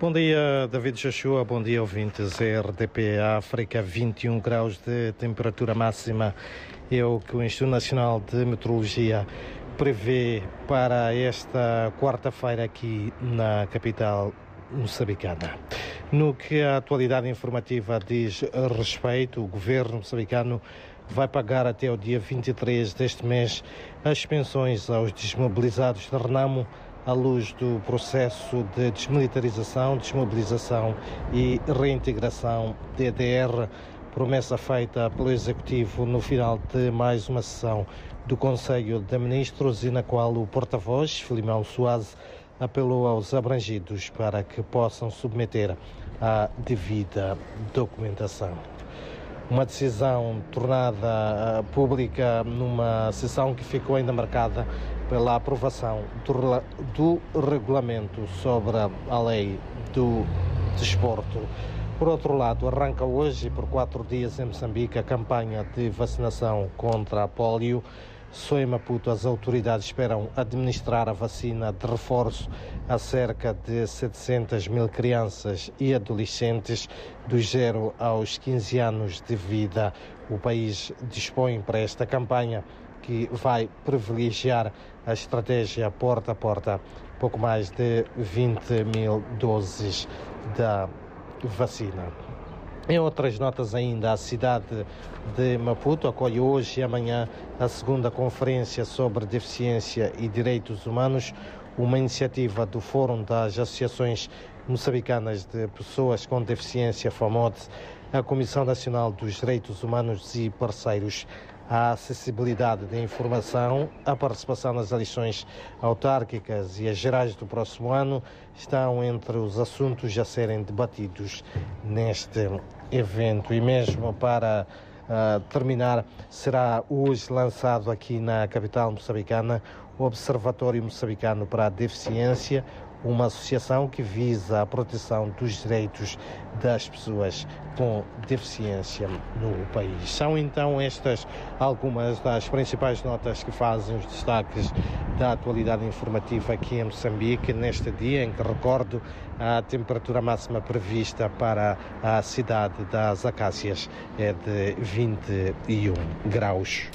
Bom dia, David Joshua. Bom dia, ouvintes. RDP África, 21 graus de temperatura máxima. É o que o Instituto Nacional de Meteorologia prevê para esta quarta-feira aqui na capital moçambicana. No que a atualidade informativa diz respeito, o governo moçambicano vai pagar até o dia 23 deste mês as pensões aos desmobilizados de Renamo à luz do processo de desmilitarização, desmobilização e reintegração DDR, promessa feita pelo Executivo no final de mais uma sessão do Conselho de Ministros e na qual o porta-voz, Filimão Soares, apelou aos abrangidos para que possam submeter à devida documentação uma decisão tornada eh, pública numa sessão que ficou ainda marcada pela aprovação do, do regulamento sobre a lei do desporto. Por outro lado, arranca hoje, por quatro dias em Moçambique, a campanha de vacinação contra a polio. Só em Maputo, as autoridades esperam administrar a vacina de reforço a cerca de 700 mil crianças e adolescentes dos 0 aos 15 anos de vida. O país dispõe para esta campanha que vai privilegiar a estratégia porta a porta, pouco mais de 20 mil doses da vacina. Em outras notas ainda, a cidade de Maputo acolhe hoje e amanhã a segunda conferência sobre deficiência e direitos humanos, uma iniciativa do Fórum das Associações Moçambicanas de Pessoas com Deficiência, FAMOD, a Comissão Nacional dos Direitos Humanos e parceiros a acessibilidade da informação, a participação nas eleições autárquicas e as gerais do próximo ano estão entre os assuntos a serem debatidos neste evento. E mesmo para uh, terminar, será hoje lançado aqui na capital moçambicana o Observatório Moçambicano para a Deficiência, uma associação que visa a proteção dos direitos das pessoas com deficiência no país. São então estas algumas das principais notas que fazem os destaques da atualidade informativa aqui em Moçambique, neste dia em que recordo a temperatura máxima prevista para a cidade das Acácias é de 21 graus.